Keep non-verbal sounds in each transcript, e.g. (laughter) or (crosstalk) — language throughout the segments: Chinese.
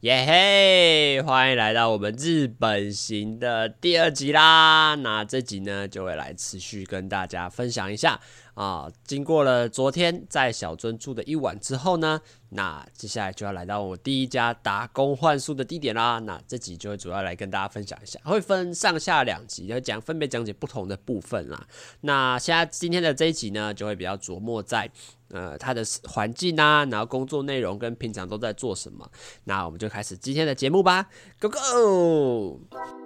耶嘿！欢迎来到我们日本行的第二集啦。那这集呢，就会来持续跟大家分享一下啊。经过了昨天在小樽住的一晚之后呢，那接下来就要来到我第一家打工换宿的地点啦。那这集就会主要来跟大家分享一下，会分上下两集，要讲分别讲解不同的部分啦。那现在今天的这一集呢，就会比较琢磨在。呃，他的环境啊，然后工作内容跟平常都在做什么，那我们就开始今天的节目吧，Go Go！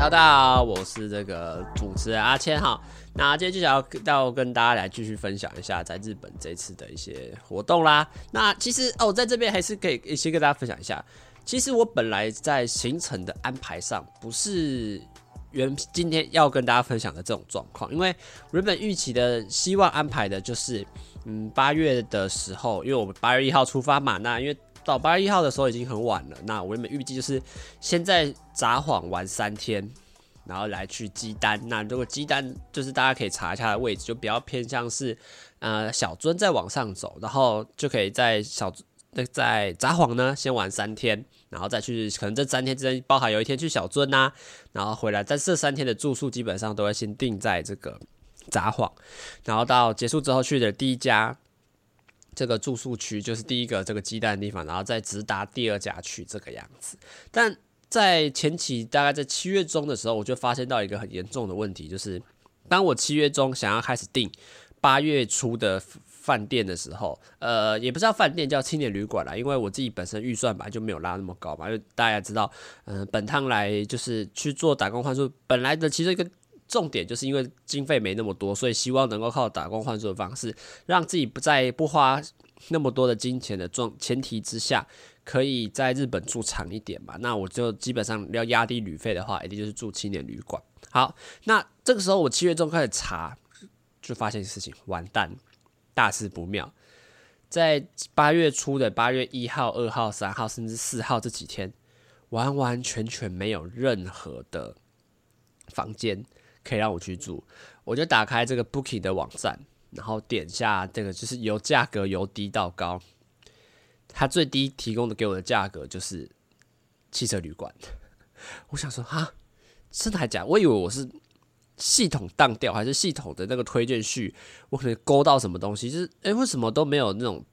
Hello，大家好，我是这个主持人阿谦哈。那今天就想要要跟大家来继续分享一下在日本这次的一些活动啦。那其实哦，在这边还是可以先跟大家分享一下。其实我本来在行程的安排上不是原今天要跟大家分享的这种状况，因为原本预期的希望安排的就是，嗯，八月的时候，因为我们八月一号出发嘛。那因为到八月一号的时候已经很晚了，那我原本预计就是先在札幌玩三天。然后来去基丹，那如果基丹就是大家可以查一下的位置，就比较偏向是呃小樽再往上走，然后就可以在小那在札幌呢先玩三天，然后再去可能这三天之间包含有一天去小樽呐、啊，然后回来，但这三天的住宿基本上都会先定在这个札幌，然后到结束之后去的第一家这个住宿区就是第一个这个鸡蛋的地方，然后再直达第二家去这个样子，但。在前期，大概在七月中的时候，我就发现到一个很严重的问题，就是当我七月中想要开始订八月初的饭店的时候，呃，也不知道饭店，叫青年旅馆啦，因为我自己本身预算本来就没有拉那么高嘛，因为大家知道，嗯、本趟来就是去做打工换宿，本来的其实一个重点就是因为经费没那么多，所以希望能够靠打工换宿的方式，让自己不在不花那么多的金钱的状前提之下。可以在日本住长一点嘛？那我就基本上要压低旅费的话，一定就是住青年旅馆。好，那这个时候我七月中开始查，就发现事情完蛋，大事不妙。在八月初的八月一号、二号、三号，甚至四号这几天，完完全全没有任何的房间可以让我去住。我就打开这个 Booking 的网站，然后点下这个，就是由价格由低到高。他最低提供的给我的价格就是汽车旅馆，(laughs) 我想说哈，真的还假？我以为我是系统当掉，还是系统的那个推荐序，我可能勾到什么东西？就是诶、欸，为什么都没有那种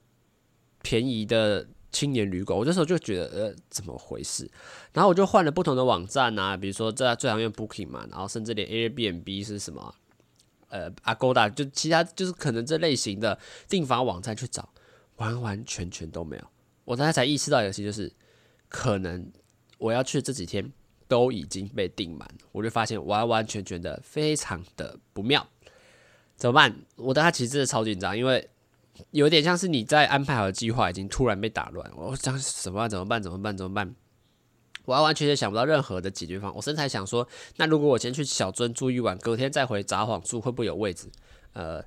便宜的青年旅馆？我这时候就觉得呃，怎么回事？然后我就换了不同的网站啊，比如说在最常用 Booking 嘛，然后甚至连 Airbnb 是什么，呃，Agoda 就其他就是可能这类型的订房网站去找。完完全全都没有，我刚才才意识到一个事，就是可能我要去这几天都已经被订满，我就发现完完全全的非常的不妙，怎么办？我当时其实真的超紧张，因为有点像是你在安排好的计划已经突然被打乱，我想怎么办？怎么办？怎么办？怎么办？完完全全想不到任何的解决方案。我甚至还想说，那如果我先去小樽住一晚，隔天再回札幌住，会不会有位置？呃。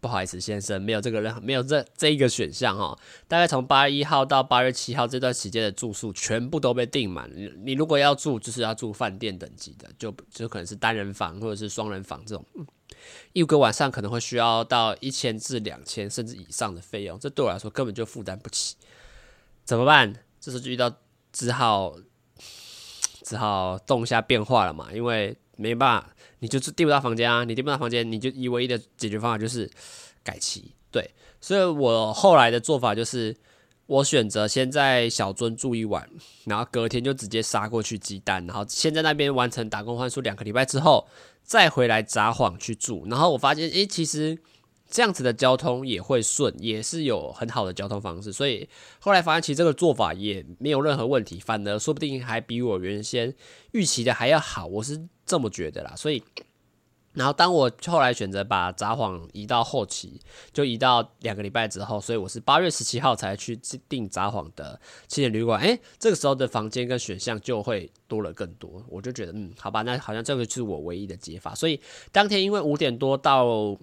不好意思，先生，没有这个任没有这这一个选项哈。大概从八月一号到八月七号这段时间的住宿全部都被订满。你你如果要住，就是要住饭店等级的，就就可能是单人房或者是双人房这种，一个晚上可能会需要到一千至两千甚至以上的费用，这对我来说根本就负担不起。怎么办？这时就遇到只好只好动一下变化了嘛，因为没办法。你就是订不到房间啊！你订不到房间，你就以唯一的解决方法就是改期。对，所以我后来的做法就是，我选择先在小樽住一晚，然后隔天就直接杀过去基丹，然后先在那边完成打工换宿两个礼拜之后，再回来札幌去住。然后我发现，诶，其实这样子的交通也会顺，也是有很好的交通方式。所以后来发现，其实这个做法也没有任何问题，反而说不定还比我原先预期的还要好。我是。这么觉得啦，所以，然后当我后来选择把札幌移到后期，就移到两个礼拜之后，所以我是八月十七号才去订札幌的青年旅馆。诶，这个时候的房间跟选项就会多了更多，我就觉得，嗯，好吧，那好像这个就是我唯一的解法。所以当天因为五点多到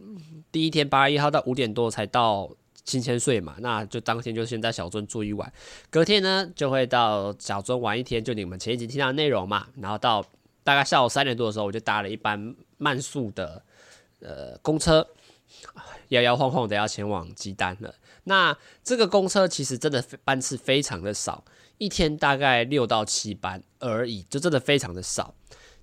第一天八月一号到五点多才到新千岁嘛，那就当天就先在小樽住一晚，隔天呢就会到小樽玩一天，就你们前一集听到的内容嘛，然后到大概下午三点多的时候，我就搭了一班慢速的呃公车，摇摇晃晃的要前往基丹了。那这个公车其实真的班次非常的少，一天大概六到七班而已，就真的非常的少。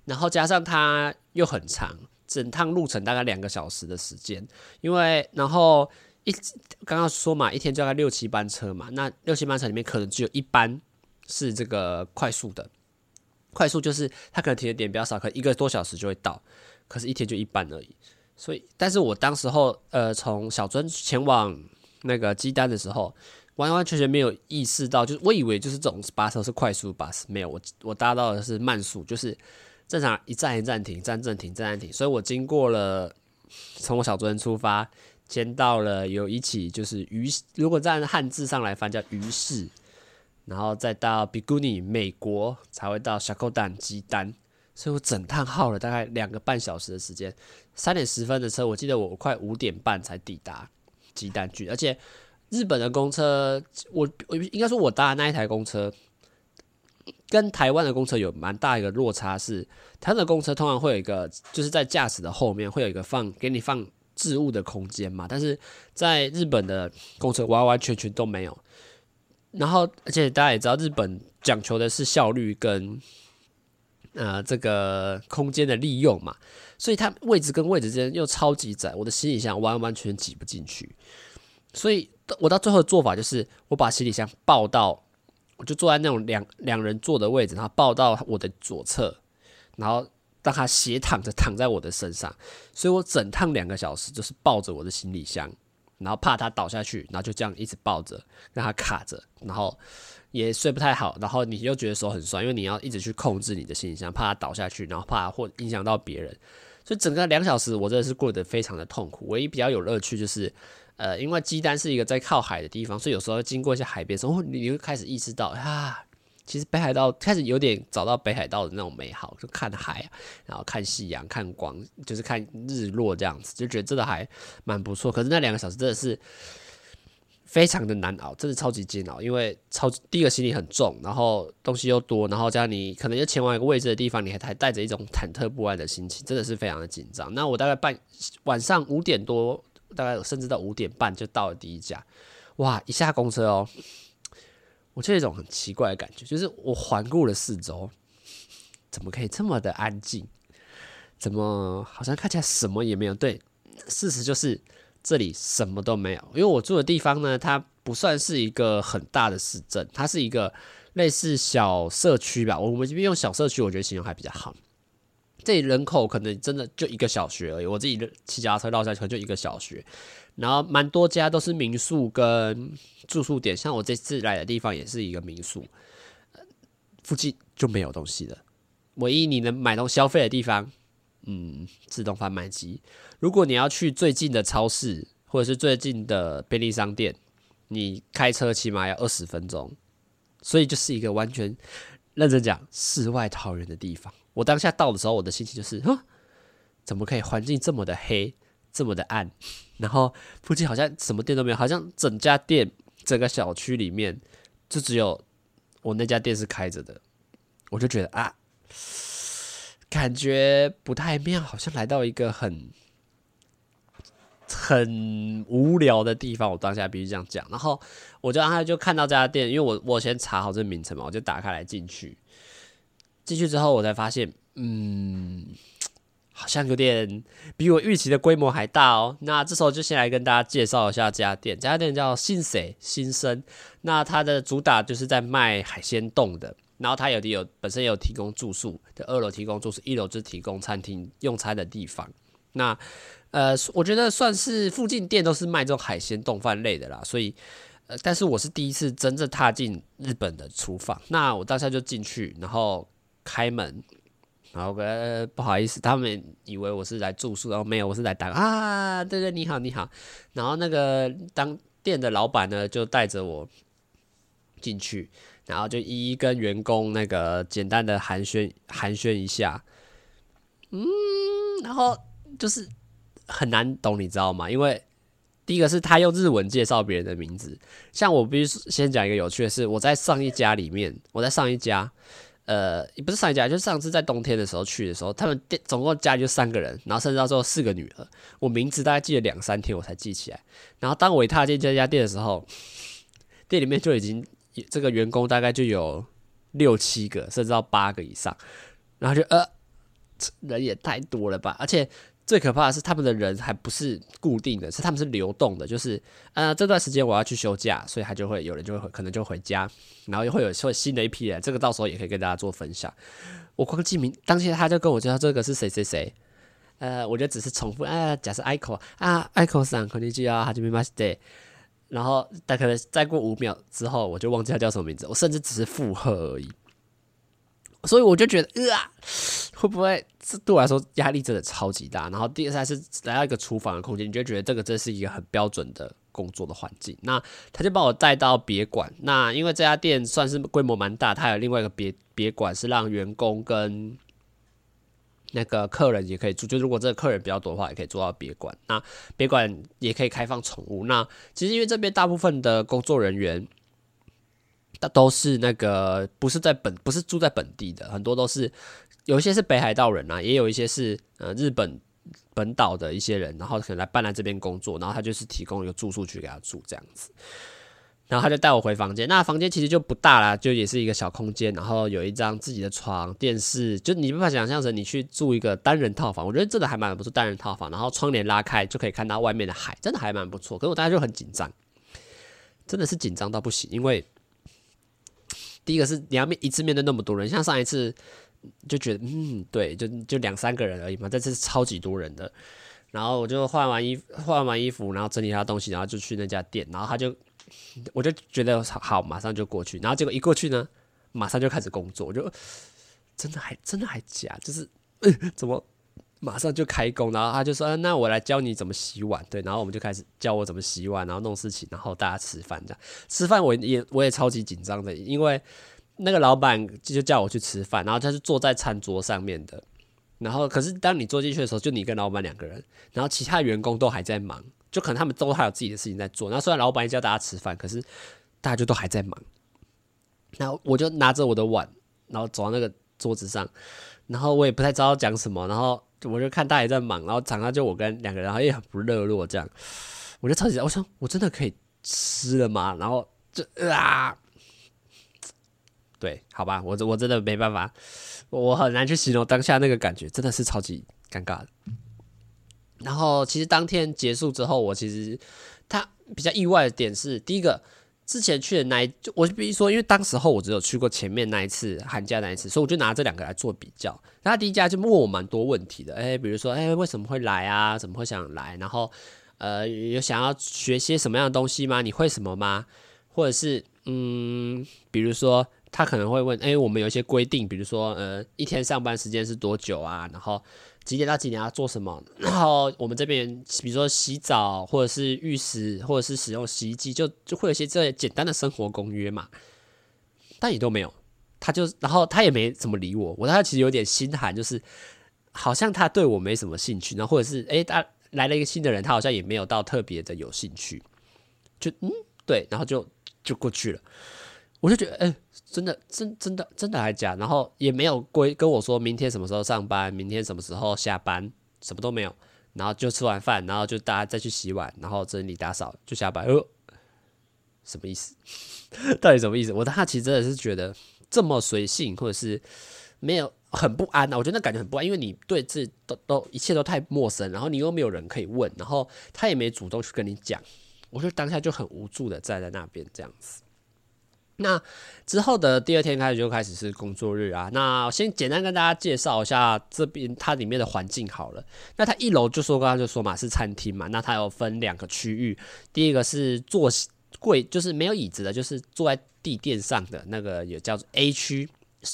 然后加上它又很长，整趟路程大概两个小时的时间，因为然后。一刚刚说嘛，一天就大概六七班车嘛，那六七班车里面可能只有一班是这个快速的，快速就是它可能停的点比较少，可能一个多小时就会到，可是一天就一半而已。所以，但是我当时候呃从小樽前往那个基丹的时候，完完全全没有意识到，就是我以为就是这种巴士是快速巴士，没有，我我搭到的是慢速，就是正常一站一站停，站站停，站站停，所以我经过了从我小樽出发。先到了有一起就是于，如果在汉字上来翻叫于市，然后再到比古尼美国才会到小口丹基丹，所以我整趟耗了大概两个半小时的时间，三点十分的车，我记得我快五点半才抵达基丹郡，而且日本的公车，我我应该说我搭的那一台公车跟台湾的公车有蛮大一个落差，是台湾的公车通常会有一个就是在驾驶的后面会有一个放给你放。置物的空间嘛，但是在日本的公车完完全全都没有。然后，而且大家也知道，日本讲求的是效率跟呃这个空间的利用嘛，所以它位置跟位置之间又超级窄，我的行李箱完完全挤不进去。所以我到最后的做法就是，我把行李箱抱到，我就坐在那种两两人坐的位置，然后抱到我的左侧，然后。让他斜躺着躺在我的身上，所以我整趟两个小时就是抱着我的行李箱，然后怕他倒下去，然后就这样一直抱着，让他卡着，然后也睡不太好，然后你又觉得手很酸，因为你要一直去控制你的行李箱，怕他倒下去，然后怕或影响到别人，所以整个两小时我真的是过得非常的痛苦。唯一比较有乐趣就是，呃，因为基丹是一个在靠海的地方，所以有时候经过一些海边时候，你会开始意识到啊。其实北海道开始有点找到北海道的那种美好，就看海，然后看夕阳、看光，就是看日落这样子，就觉得真的还蛮不错。可是那两个小时真的是非常的难熬，真的超级煎熬，因为超第一个行李很重，然后东西又多，然后加上你可能要前往一个未知的地方，你还还带着一种忐忑不安的心情，真的是非常的紧张。那我大概半晚上五点多，大概甚至到五点半就到了第一家，哇！一下公车哦。我就有一种很奇怪的感觉，就是我环顾了四周，怎么可以这么的安静？怎么好像看起来什么也没有？对，事实就是这里什么都没有。因为我住的地方呢，它不算是一个很大的市镇，它是一个类似小社区吧。我们这边用小社区，我觉得形容还比较好。这里人口可能真的就一个小学而已。我自己骑脚踏车绕下，可能就一个小学。然后蛮多家都是民宿跟住宿点，像我这次来的地方也是一个民宿，附近就没有东西了。唯一你能买东西消费的地方，嗯，自动贩卖机。如果你要去最近的超市或者是最近的便利商店，你开车起码要二十分钟，所以就是一个完全认真讲世外桃源的地方。我当下到的时候，我的心情就是，哼，怎么可以环境这么的黑？这么的暗，(laughs) 然后附近好像什么店都没有，好像整家店、整个小区里面就只有我那家店是开着的，我就觉得啊，感觉不太妙，好像来到一个很很无聊的地方。我当下必须这样讲，然后我就让他就看到这家店，因为我我先查好这名称嘛，我就打开来进去，进去之后我才发现，嗯。(tsk) 好像有点比我预期的规模还大哦。那这时候就先来跟大家介绍一下这家店。这家店叫新水新生。那它的主打就是在卖海鲜冻的。然后它有的有本身有提供住宿的，二楼提供住宿，一楼就是提供餐厅用餐的地方。那呃，我觉得算是附近店都是卖这种海鲜冻饭类的啦。所以呃，但是我是第一次真正踏进日本的厨房。那我当下就进去，然后开门。然后呃，不好意思，他们以为我是来住宿，然后没有，我是来打啊，对对，你好你好。然后那个当店的老板呢，就带着我进去，然后就一一跟员工那个简单的寒暄寒暄一下，嗯，然后就是很难懂，你知道吗？因为第一个是他用日文介绍别人的名字，像我必须先讲一个有趣的是，我在上一家里面，我在上一家，呃，也不是上一家，就是上次在冬天的时候去的时候，他们店总共家里就三个人，然后甚至到最后四个女儿，我名字大概记了两三天我才记起来，然后当我一踏进这家店的时候，店里面就已经这个员工大概就有六七个，甚至到八个以上，然后就呃，人也太多了吧，而且。最可怕的是，他们的人还不是固定的，是他们是流动的，就是呃这段时间我要去休假，所以他就会有人就会可能就回家，然后又会有会新的一批人，这个到时候也可以跟大家做分享。我光记名，当天他就跟我介绍这个是谁谁谁，呃，我觉得只是重复，啊，假设 Iko 啊，Iko 桑，こんにちは，はじめまして，然后但可能再过五秒之后，我就忘记他叫什么名字，我甚至只是附和而已。 所以我就觉得，呃，会不会这对我来说压力真的超级大？然后第二次是来到一个厨房的空间，你就觉得这个真是一个很标准的工作的环境。那他就把我带到别馆，那因为这家店算是规模蛮大，他有另外一个别别馆是让员工跟那个客人也可以住。就如果这个客人比较多的话，也可以住到别馆。那别馆也可以开放宠物。那其实因为这边大部分的工作人员。都是那个不是在本不是住在本地的，很多都是有一些是北海道人啊，也有一些是呃日本本岛的一些人，然后可能来搬来这边工作，然后他就是提供一个住宿区给他住这样子，然后他就带我回房间，那房间其实就不大啦，就也是一个小空间，然后有一张自己的床、电视，就你无法想象成你去住一个单人套房，我觉得真的还蛮不错，单人套房，然后窗帘拉开就可以看到外面的海，真的还蛮不错，可是我当时就很紧张，真的是紧张到不行，因为。第一个是你要面一次面对那么多人，像上一次就觉得嗯，对，就就两三个人而已嘛，这次是超级多人的。然后我就换完衣，换完衣服，然后整理他东西，然后就去那家店，然后他就我就觉得好，马上就过去。然后结果一过去呢，马上就开始工作，我就真的还真的还假，就是、嗯、(laughs) 怎么？马上就开工，然后他就说：“那我来教你怎么洗碗。”对，然后我们就开始教我怎么洗碗，然后弄事情，然后大家吃饭这样。吃饭我也我也超级紧张的，因为那个老板就叫我去吃饭，然后他是坐在餐桌上面的。然后可是当你坐进去的时候，就你跟老板两个人，然后其他员工都还在忙，就可能他们都还有自己的事情在做。那虽然老板也叫大家吃饭，可是大家就都还在忙。然后我就拿着我的碗，然后走到那个桌子上，然后我也不太知道讲什么，然后。我就看大家也在忙，然后场上就我跟两个人，然后也很不热络这样，我就超级，我想我真的可以吃了吗？然后就啊，对，好吧，我我真的没办法，我很难去形容当下那个感觉，真的是超级尴尬的。然后其实当天结束之后，我其实他比较意外的点是，第一个。之前去的那一，就我就比如说，因为当时候我只有去过前面那一次寒假那一次，所以我就拿这两个来做比较。他第一家就问我蛮多问题的，哎，比如说，哎，为什么会来啊？怎么会想来？然后，呃，有想要学些什么样的东西吗？你会什么吗？或者是，嗯，比如说，他可能会问，哎，我们有一些规定，比如说，呃，一天上班时间是多久啊？然后。几点到几点要做什么？然后我们这边，比如说洗澡，或者是浴室，或者是使用洗衣机，就就会有一些这些简单的生活公约嘛。但也都没有，他就然后他也没怎么理我。我当时其实有点心寒，就是好像他对我没什么兴趣，然后或者是诶，他来了一个新的人，他好像也没有到特别的有兴趣，就嗯对，然后就就过去了。我就觉得，哎、真的，真真的，真的还假？然后也没有规跟我说明天什么时候上班，明天什么时候下班，什么都没有。然后就吃完饭，然后就大家再去洗碗，然后整理打扫就下班。呃，什么意思？(laughs) 到底什么意思？我当时其实真的是觉得这么随性，或者是没有很不安啊。我觉得那感觉很不安，因为你对这都都一切都太陌生，然后你又没有人可以问，然后他也没主动去跟你讲。我就当下就很无助的站在那边这样子。那之后的第二天开始就开始是工作日啊。那我先简单跟大家介绍一下这边它里面的环境好了。那它一楼就说刚刚就说嘛是餐厅嘛，那它有分两个区域，第一个是坐柜，就是没有椅子的，就是坐在地垫上的那个也叫做 A 区，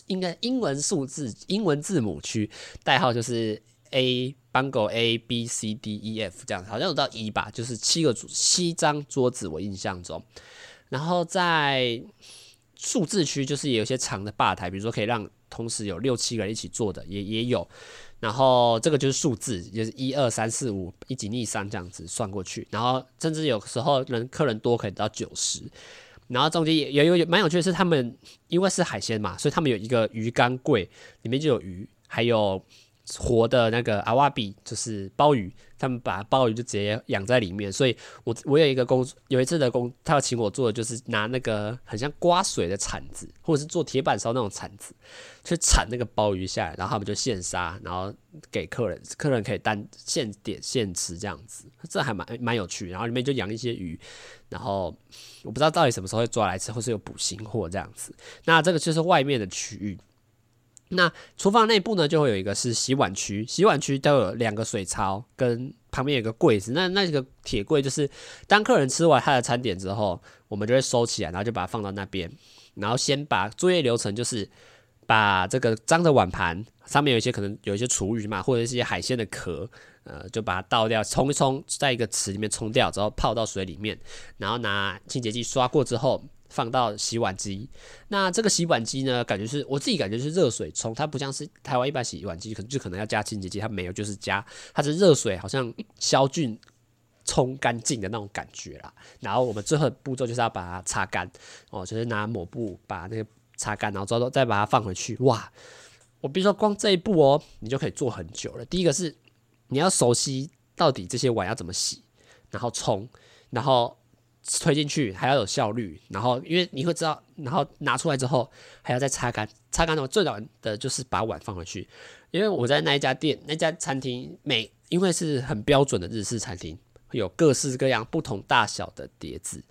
应该英文数字英文字母区，代号就是 A，Bungle A B C D E F 这样，好像有到 E 吧，就是七个七张桌子，我印象中。然后在数字区就是有些长的吧台，比如说可以让同时有六七个人一起坐的，也也有。然后这个就是数字，就是一二三四五一几逆三这样子算过去。然后甚至有时候人客人多可以到九十。然后中间也也有蛮有趣的是，他们因为是海鲜嘛，所以他们有一个鱼缸柜，里面就有鱼，还有。活的那个阿瓦比就是鲍鱼，他们把鲍鱼就直接养在里面，所以我我有一个工，有一次的工，他要请我做的就是拿那个很像刮水的铲子，或者是做铁板烧那种铲子，去铲那个鲍鱼下来，然后他们就现杀，然后给客人，客人可以单现点现吃这样子，这还蛮蛮有趣。然后里面就养一些鱼，然后我不知道到底什么时候会抓来吃，或是有补新货这样子。那这个就是外面的区域。那厨房内部呢，就会有一个是洗碗区，洗碗区都有两个水槽，跟旁边有个柜子。那那个铁柜就是，当客人吃完他的餐点之后，我们就会收起来，然后就把它放到那边，然后先把作业流程就是把这个脏的碗盘上面有一些可能有一些厨余嘛，或者是一些海鲜的壳，呃，就把它倒掉，冲一冲，在一个池里面冲掉之后泡到水里面，然后拿清洁剂刷过之后。放到洗碗机，那这个洗碗机呢，感觉是我自己感觉是热水冲，它不像是台湾一般洗碗机，可能就可能要加清洁剂，它没有，就是加它是热水，好像消菌冲干净的那种感觉啦。然后我们最后的步骤就是要把它擦干，哦，就是拿抹布把那个擦干，然后之后再把它放回去。哇，我比如说光这一步哦，你就可以做很久了。第一个是你要熟悉到底这些碗要怎么洗，然后冲，然后。推进去还要有效率，然后因为你会知道，然后拿出来之后还要再擦干，擦干的话最难的就是把碗放回去。因为我在那一家店，那家餐厅每因为是很标准的日式餐厅，有各式各样不同大小的碟子，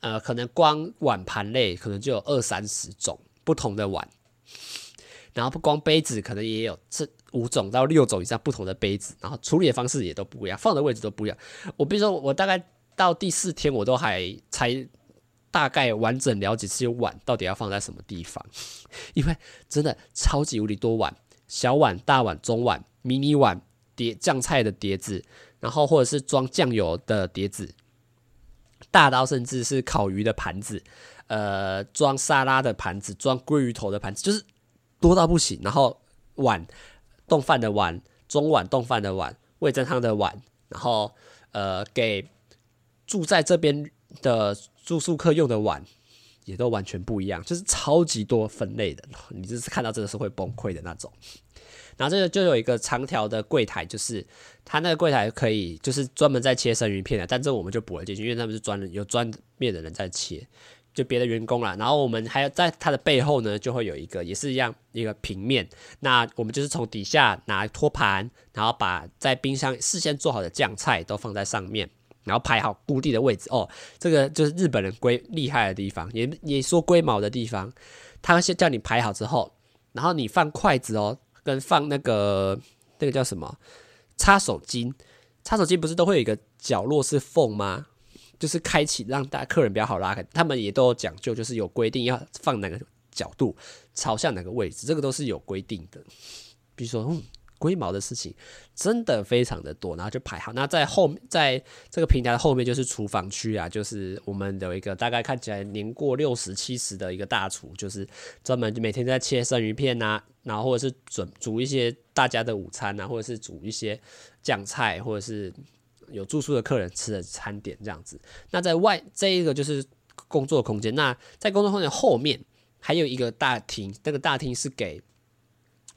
呃，可能光碗盘类可能就有二三十种不同的碗，然后不光杯子，可能也有这五种到六种以上不同的杯子，然后处理的方式也都不一样，放的位置都不一样。我比如说我大概。到第四天，我都还才大概完整了解这些碗到底要放在什么地方，(laughs) 因为真的超级无敌多碗，小碗、大碗、中碗、迷你碗、碟酱菜的碟子，然后或者是装酱油的碟子，大到甚至是烤鱼的盘子，呃，装沙拉的盘子，装鲑鱼头的盘子，就是多到不行。然后碗，冻饭的碗，中碗冻饭的碗，味噌汤的碗，然后呃给。住在这边的住宿客用的碗也都完全不一样，就是超级多分类的，你就是看到真的是会崩溃的那种。然后这个就有一个长条的柜台，就是他那个柜台可以就是专门在切生鱼片的，但这我们就不会进去，因为他们是专人有专业的人在切，就别的员工啦。然后我们还要在它的背后呢，就会有一个也是一样一个平面，那我们就是从底下拿托盘，然后把在冰箱事先做好的酱菜都放在上面。然后排好固定的位置哦，这个就是日本人龟厉害的地方，也也说龟毛的地方。他先叫你排好之后，然后你放筷子哦，跟放那个那个叫什么擦手巾，擦手巾不是都会有一个角落是缝吗？就是开启让大家客人比较好拉开。他们也都有讲究，就是有规定要放哪个角度，朝向哪个位置，这个都是有规定的。比如说，嗯。龟毛的事情真的非常的多，然后就排好。那在后，在这个平台的后面就是厨房区啊，就是我们有一个大概看起来年过六十七十的一个大厨，就是专门每天在切生鱼片啊，然后或者是准煮一些大家的午餐啊，或者是煮一些酱菜，或者是有住宿的客人吃的餐点这样子。那在外这一个就是工作空间，那在工作空间后面还有一个大厅，这个大厅是给。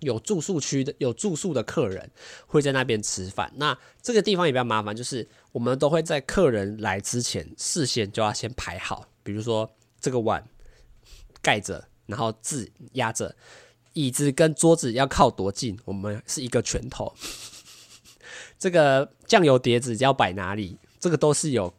有住宿区的有住宿的客人会在那边吃饭。那这个地方也比较麻烦，就是我们都会在客人来之前事先就要先排好，比如说这个碗盖着，然后字压着，椅子跟桌子要靠多近，我们是一个拳头。(laughs) 这个酱油碟子要摆哪里，这个都是有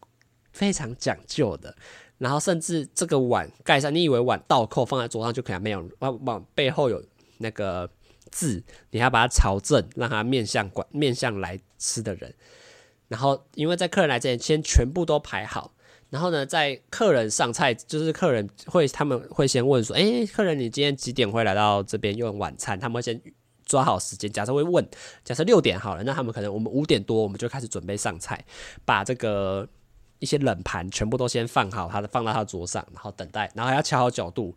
非常讲究的。然后甚至这个碗盖上，你以为碗倒扣放在桌上就可以，没有，往往背后有那个。字，你要把它朝正，让它面向管面向来吃的人。然后，因为在客人来之前，先全部都排好。然后呢，在客人上菜，就是客人会他们会先问说：“诶，客人，你今天几点会来到这边用晚餐？”他们会先抓好时间。假设会问，假设六点好了，那他们可能我们五点多我们就开始准备上菜，把这个一些冷盘全部都先放好，他的放到他桌上，然后等待，然后还要调好角度，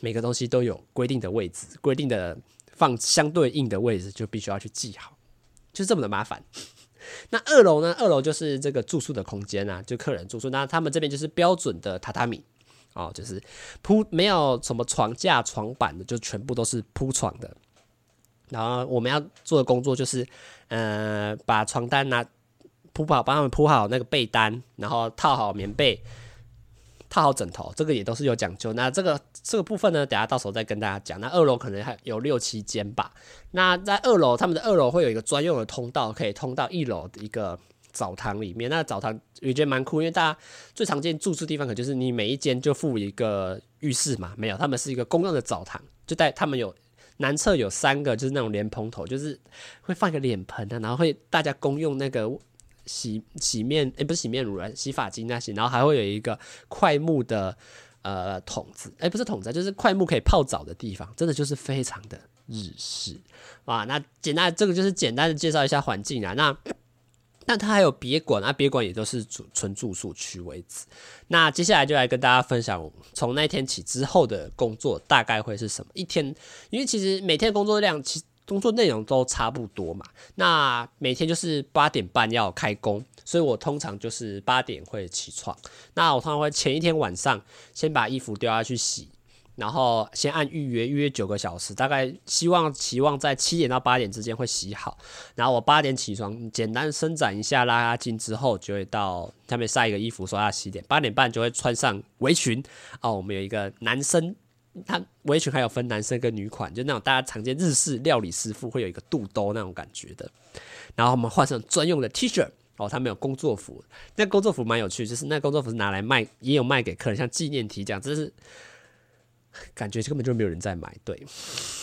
每个东西都有规定的位置，规定的放相对应的位置，就必须要去记好，就这么的麻烦。(laughs) 那二楼呢？二楼就是这个住宿的空间啊，就客人住宿。那他们这边就是标准的榻榻米哦，就是铺没有什么床架、床板的，就全部都是铺床的。然后我们要做的工作就是，呃，把床单拿铺好，帮他们铺好那个被单，然后套好棉被。套好枕头，这个也都是有讲究。那这个这个部分呢，等下到时候再跟大家讲。那二楼可能还有六七间吧。那在二楼，他们的二楼会有一个专用的通道，可以通到一楼的一个澡堂里面。那澡堂我觉得蛮酷，因为大家最常见住宿地方，可就是你每一间就附一个浴室嘛。没有，他们是一个公用的澡堂，就带他们有南侧有三个，就是那种莲蓬头，就是会放一个脸盆的，然后会大家公用那个。洗洗面诶、不是洗面乳啊，洗发精那些，然后还会有一个快木的呃桶子，诶、不是桶子，就是快木可以泡澡的地方，真的就是非常的日式啊。那简单，这个就是简单的介绍一下环境啊。那那它还有别馆啊，别馆也都是主纯住宿区为止。那接下来就来跟大家分享，从那天起之后的工作大概会是什么一天，因为其实每天工作量其实。工作内容都差不多嘛，那每天就是八点半要开工，所以我通常就是八点会起床。那我通常会前一天晚上先把衣服丢下去洗，然后先按预约，预约九个小时，大概希望期望在七点到八点之间会洗好。然后我八点起床，简单伸展一下，拉拉筋之后，就会到下面晒一个衣服，刷牙洗脸。八点半就会穿上围裙哦，我们有一个男生。它围裙还有分男生跟女款，就那种大家常见日式料理师傅会有一个肚兜那种感觉的。然后我们换上专用的 T 恤哦，他们有工作服，那工作服蛮有趣，就是那工作服是拿来卖，也有卖给客人，像纪念 T 这样，就是感觉根本就没有人在买。对，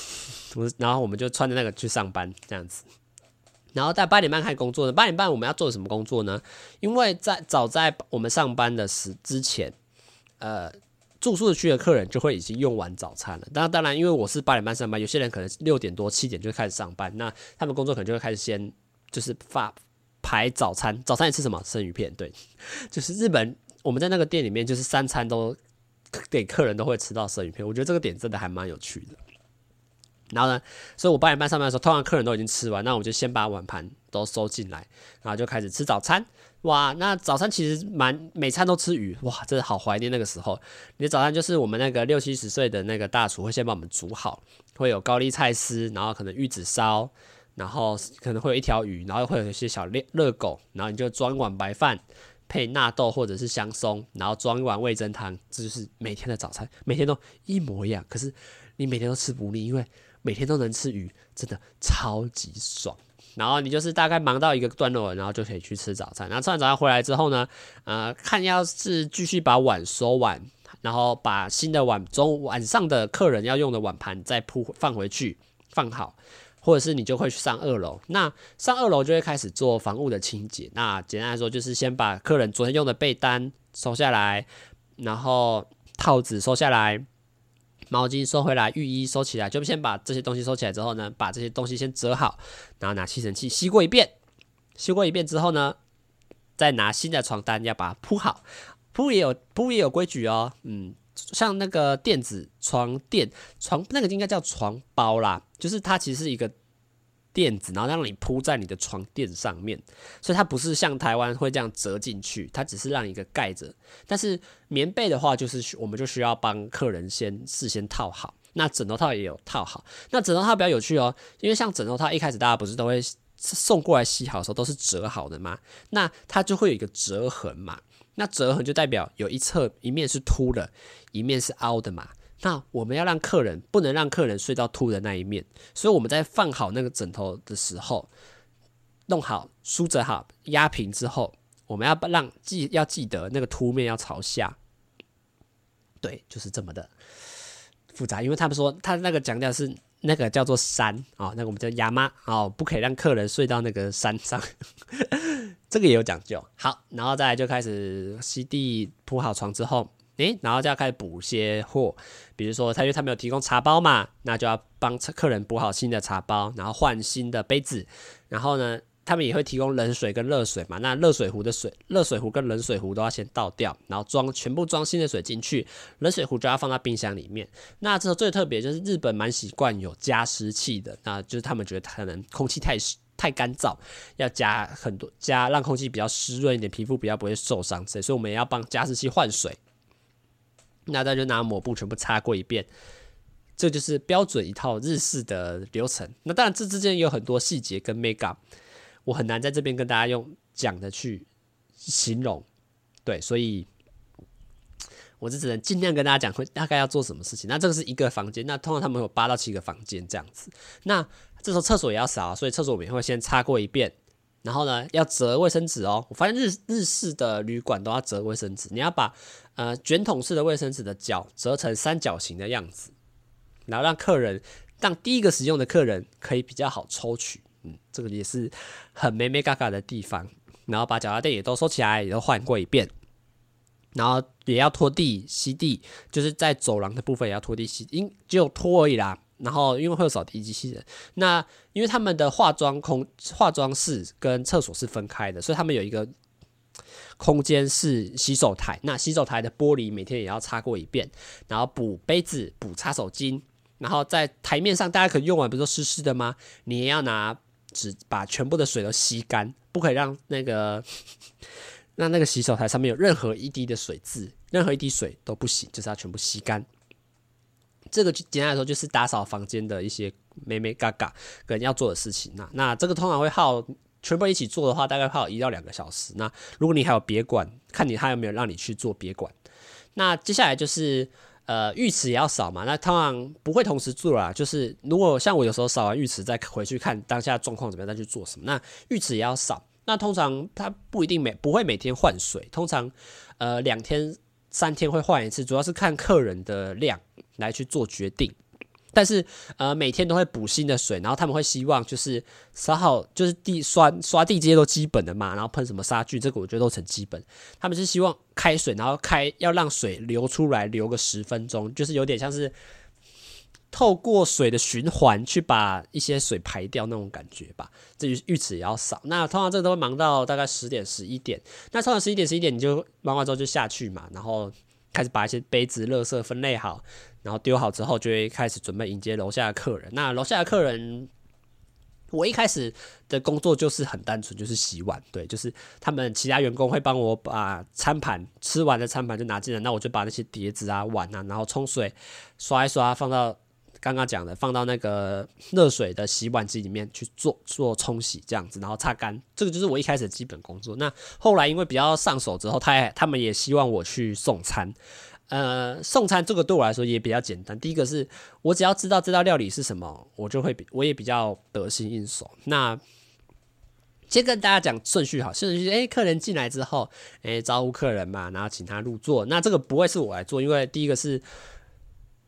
(laughs) 然后我们就穿着那个去上班这样子。然后在八点半开始工作的，八点半我们要做什么工作呢？因为在早在我们上班的时之前，呃。住宿区的客人就会已经用完早餐了。那，当然，因为我是八点半上班，有些人可能六点多、七点就开始上班，那他们工作可能就会开始先就是发排早餐。早餐也吃什么？生鱼片。对，(laughs) 就是日本我们在那个店里面，就是三餐都给客人都会吃到生鱼片。我觉得这个点真的还蛮有趣的。然后呢，所以我八点半上班的时候，通常客人都已经吃完，那我就先把碗盘都收进来，然后就开始吃早餐。哇，那早餐其实蛮每餐都吃鱼，哇，真的好怀念那个时候。你的早餐就是我们那个六七十岁的那个大厨会先帮我们煮好，会有高丽菜丝，然后可能玉子烧，然后可能会有一条鱼，然后会有一些小热热狗，然后你就装一碗白饭配纳豆或者是香松，然后装一碗味噌汤，这就是每天的早餐，每天都一模一样。可是你每天都吃不腻，因为每天都能吃鱼，真的超级爽。然后你就是大概忙到一个段落，然后就可以去吃早餐。然后吃完早餐回来之后呢，呃，看要是继续把碗收完，然后把新的碗中晚上的客人要用的碗盘再铺放回去放好，或者是你就会去上二楼。那上二楼就会开始做房屋的清洁。那简单来说，就是先把客人昨天用的被单收下来，然后套子收下来。毛巾收回来，浴衣收起来，就先把这些东西收起来之后呢，把这些东西先折好，然后拿吸尘器吸过一遍，吸过一遍之后呢，再拿新的床单要把它铺好，铺也有铺也有规矩哦，嗯，像那个垫子床垫床那个应该叫床包啦，就是它其实是一个。垫子，然后让你铺在你的床垫上面，所以它不是像台湾会这样折进去，它只是让一个盖着。但是棉被的话，就是我们就需要帮客人先事先套好。那枕头套也有套好。那枕头套比较有趣哦，因为像枕头套一开始大家不是都会送过来洗好的时候都是折好的嘛，那它就会有一个折痕嘛。那折痕就代表有一侧一面是凸的，一面是凹的嘛。那我们要让客人不能让客人睡到凸的那一面，所以我们在放好那个枕头的时候，弄好梳整好压平之后，我们要让记要记得那个凸面要朝下。对，就是这么的复杂，因为他们说他那个讲调是那个叫做山啊、那个我们叫亚妈哦，不可以让客人睡到那个山上，(laughs) 这个也有讲究。好，然后再来就开始吸地铺好床之后。诶，然后就要开始补些货，比如说他因为他没有提供茶包嘛，那就要帮客人补好新的茶包，然后换新的杯子，然后呢，他们也会提供冷水跟热水嘛。那热水壶的水，热水壶跟冷水壶都要先倒掉，然后装全部装新的水进去，冷水壶就要放到冰箱里面。那这时候最特别就是日本蛮习惯有加湿器的，那就是他们觉得可能空气太湿太干燥，要加很多加让空气比较湿润一点，皮肤比较不会受伤，所以我们也要帮加湿器换水。那大家就拿抹布全部擦过一遍。这就是标准一套日式的流程。那当然，这之间有很多细节跟 make up，我很难在这边跟大家用讲的去形容。对，所以我就只能尽量跟大家讲会大概要做什么事情。那这个是一个房间，那通常他们有八到七个房间这样子。那这时候厕所也要扫啊，所以厕所我们也会先擦过一遍。然后呢，要折卫生纸哦。我发现日日式的旅馆都要折卫生纸，你要把呃卷筒式的卫生纸的角折成三角形的样子。然后让客人，让第一个使用的客人可以比较好抽取，嗯，这个也是很美美嘎嘎的地方。然后把脚踏垫也都收起来，也都换过一遍。然后也要拖地、吸地，就是在走廊的部分也要拖地、吸，因只有拖而已啦。然后因为会有扫地机器人，那因为他们的化妆空化妆室跟厕所是分开的，所以他们有一个空间是洗手台。那洗手台的玻璃每天也要擦过一遍，然后补杯子、补擦手巾。然后在台面上，大家可能用完不是都湿湿的吗？你也要拿纸把全部的水都吸干，不可以让那个 (laughs) 让那个洗手台上面有任何一滴的水渍，任何一滴水都不行，就是要全部吸干。这个简单来说就是打扫房间的一些眉眉角角跟要做的事情。那那这个通常会耗全部一起做的话，大概耗一到两个小时。那如果你还有别馆，看你他有没有让你去做别馆。那接下来就是。呃，浴池也要扫嘛，那通常不会同时做啦。就是如果像我有时候扫完浴池，再回去看当下状况怎么样，再去做什么。那浴池也要扫，那通常它不一定每不会每天换水，通常呃两天三天会换一次，主要是看客人的量来去做决定。但是，呃，每天都会补新的水，然后他们会希望就是扫好，就是地刷刷地这些都基本的嘛，然后喷什么杀菌，这个我觉得都很基本。他们是希望开水，然后开要让水流出来，流个十分钟，就是有点像是透过水的循环去把一些水排掉那种感觉吧。至于浴池也要扫，那通常这个都会忙到大概十点十一点。那通常十一点十一点你就忙完之后就下去嘛，然后开始把一些杯子、垃圾分类好。然后丢好之后，就会开始准备迎接楼下的客人。那楼下的客人，我一开始的工作就是很单纯，就是洗碗。对，就是他们其他员工会帮我把餐盘吃完的餐盘就拿进来，那我就把那些碟子啊、碗啊，然后冲水刷一刷，放到刚刚讲的，放到那个 (laughs) 热水的洗碗机里面去做做冲洗，这样子，然后擦干。这个就是我一开始的基本工作。那后来因为比较上手之后，他他们也希望我去送餐。呃，送餐这个对我来说也比较简单。第一个是我只要知道这道料理是什么，我就会比我也比较得心应手。那先跟大家讲顺序好，顺序哎，客人进来之后，哎，招呼客人嘛，然后请他入座。那这个不会是我来做，因为第一个是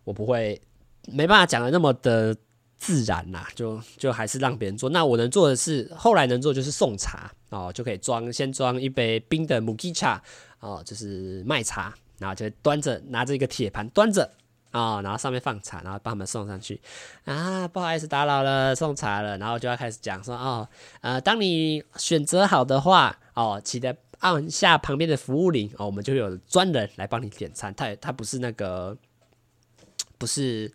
我不会没办法讲的那么的自然啦，就就还是让别人做。那我能做的是后来能做就是送茶哦，就可以装先装一杯冰的木吉茶哦，就是麦茶。然后就端着拿着一个铁盘端着啊、哦，然后上面放茶，然后帮他们送上去啊，不好意思打扰了，送茶了，然后就要开始讲说哦，呃，当你选择好的话哦，记得按下旁边的服务铃哦，我们就有专人来帮你点餐，他他不是那个不是。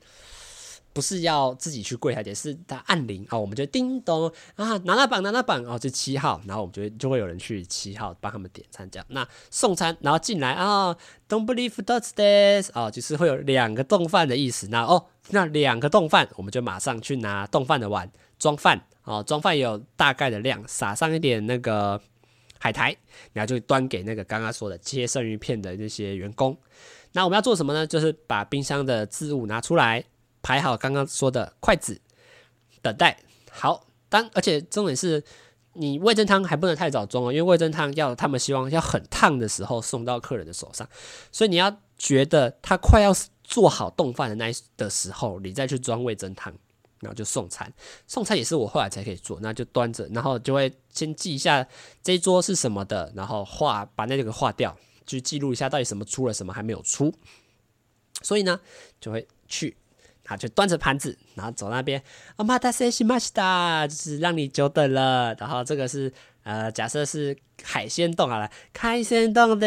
不是要自己去柜台点，是他按铃哦，我们就叮咚啊，拿拿榜拿拿榜哦，就七号，然后我们就就会有人去七号帮他们点餐这样。那送餐然后进来啊，Don't believe that's this 哦，就是会有两个冻饭的意思。那哦，那两个冻饭，我们就马上去拿冻饭的碗装饭哦，装饭有大概的量，撒上一点那个海苔，然后就端给那个刚刚说的切生鱼片的那些员工。那我们要做什么呢？就是把冰箱的置物拿出来。排好刚刚说的筷子，等待好。当而且重点是，你味噌汤还不能太早装哦，因为味噌汤要他们希望要很烫的时候送到客人的手上，所以你要觉得他快要做好冻饭的那一的时候，你再去装味噌汤，然后就送餐。送餐也是我后来才可以做，那就端着，然后就会先记一下这一桌是什么的，然后画把那个画掉，就记录一下到底什么出了，什么还没有出。所以呢，就会去。 然后就端着盘子，然后走那边，お待たせしました，就是让你久等了。然后这个是呃，假设是海鲜冻好了，海鲜冻的，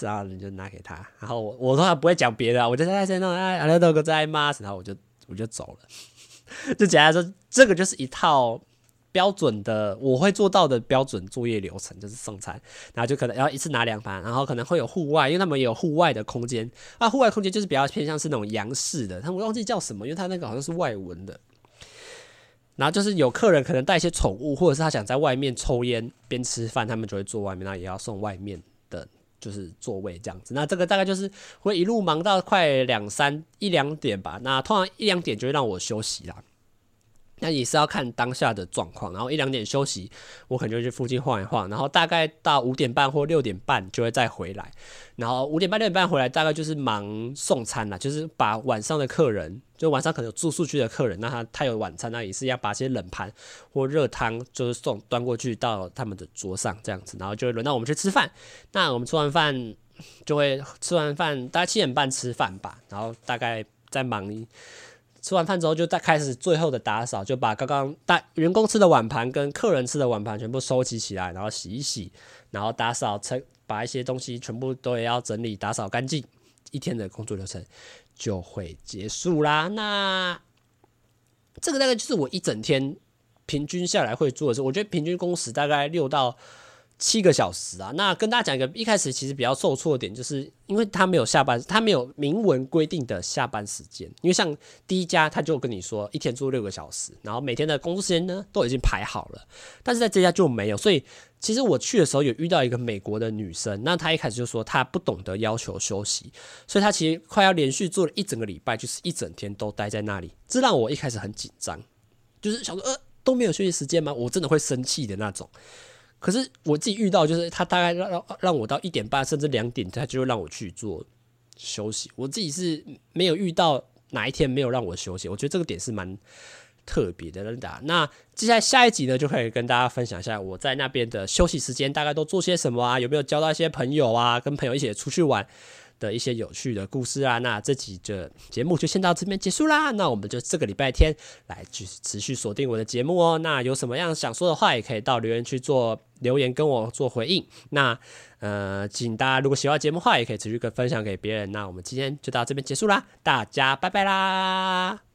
然后你就拿给他。然后我我通常不会讲别的，我就海鲜冻，哎，ありがとうございます，然后我就我就走了。(laughs) 就简单说，这个就是一套。 标准的我会做到的标准作业流程就是送餐，然后就可能要一次拿两盘，然后可能会有户外，因为他们有户外的空间啊，户外空间就是比较偏向是那种洋式的，他们忘记叫什么，因为他那个好像是外文的。然后就是有客人可能带一些宠物，或者是他想在外面抽烟边吃饭，他们就会坐外面，那也要送外面的，就是座位这样子。那这个大概就是会一路忙到快两三一两点吧，那通常一两点就会让我休息啦。那也是要看当下的状况，然后一两点休息，我可能就去附近晃一晃，然后大概到五点半或六点半就会再回来，然后五点半六点半回来，大概就是忙送餐了，就是把晚上的客人，就晚上可能有住宿区的客人，那他他有晚餐，那也是要把些冷盘或热汤就是送端过去到他们的桌上这样子，然后就会轮到我们去吃饭，那我们吃完饭就会吃完饭大概七点半吃饭吧，然后大概再忙。吃完饭之后，就再开始最后的打扫，就把刚刚大员工吃的碗盘跟客人吃的碗盘全部收集起来，然后洗一洗，然后打扫，把一些东西全部都也要整理打扫干净，一天的工作流程就会结束啦。那这个大概就是我一整天平均下来会做的事，我觉得平均工时大概六到。七个小时啊，那跟大家讲一个一开始其实比较受挫的点，就是因为他没有下班，他没有明文规定的下班时间。因为像第一家他就跟你说一天做六个小时，然后每天的工作时间呢都已经排好了，但是在这家就没有。所以其实我去的时候有遇到一个美国的女生，那她一开始就说她不懂得要求休息，所以她其实快要连续做了一整个礼拜，就是一整天都待在那里，这让我一开始很紧张，就是想说呃都没有休息时间吗？我真的会生气的那种。可是我自己遇到，就是他大概让让让我到一点半甚至两点，他就会让我去做休息。我自己是没有遇到哪一天没有让我休息，我觉得这个点是蛮特别的。那接下来下一集呢，就可以跟大家分享一下我在那边的休息时间大概都做些什么啊，有没有交到一些朋友啊，跟朋友一起出去玩。的一些有趣的故事啊，那这集的节目就先到这边结束啦。那我们就这个礼拜天来继续持续锁定我的节目哦。那有什么样想说的话，也可以到留言区做留言跟我做回应。那呃，请大家如果喜欢节目的话，也可以持续跟分享给别人。那我们今天就到这边结束啦，大家拜拜啦。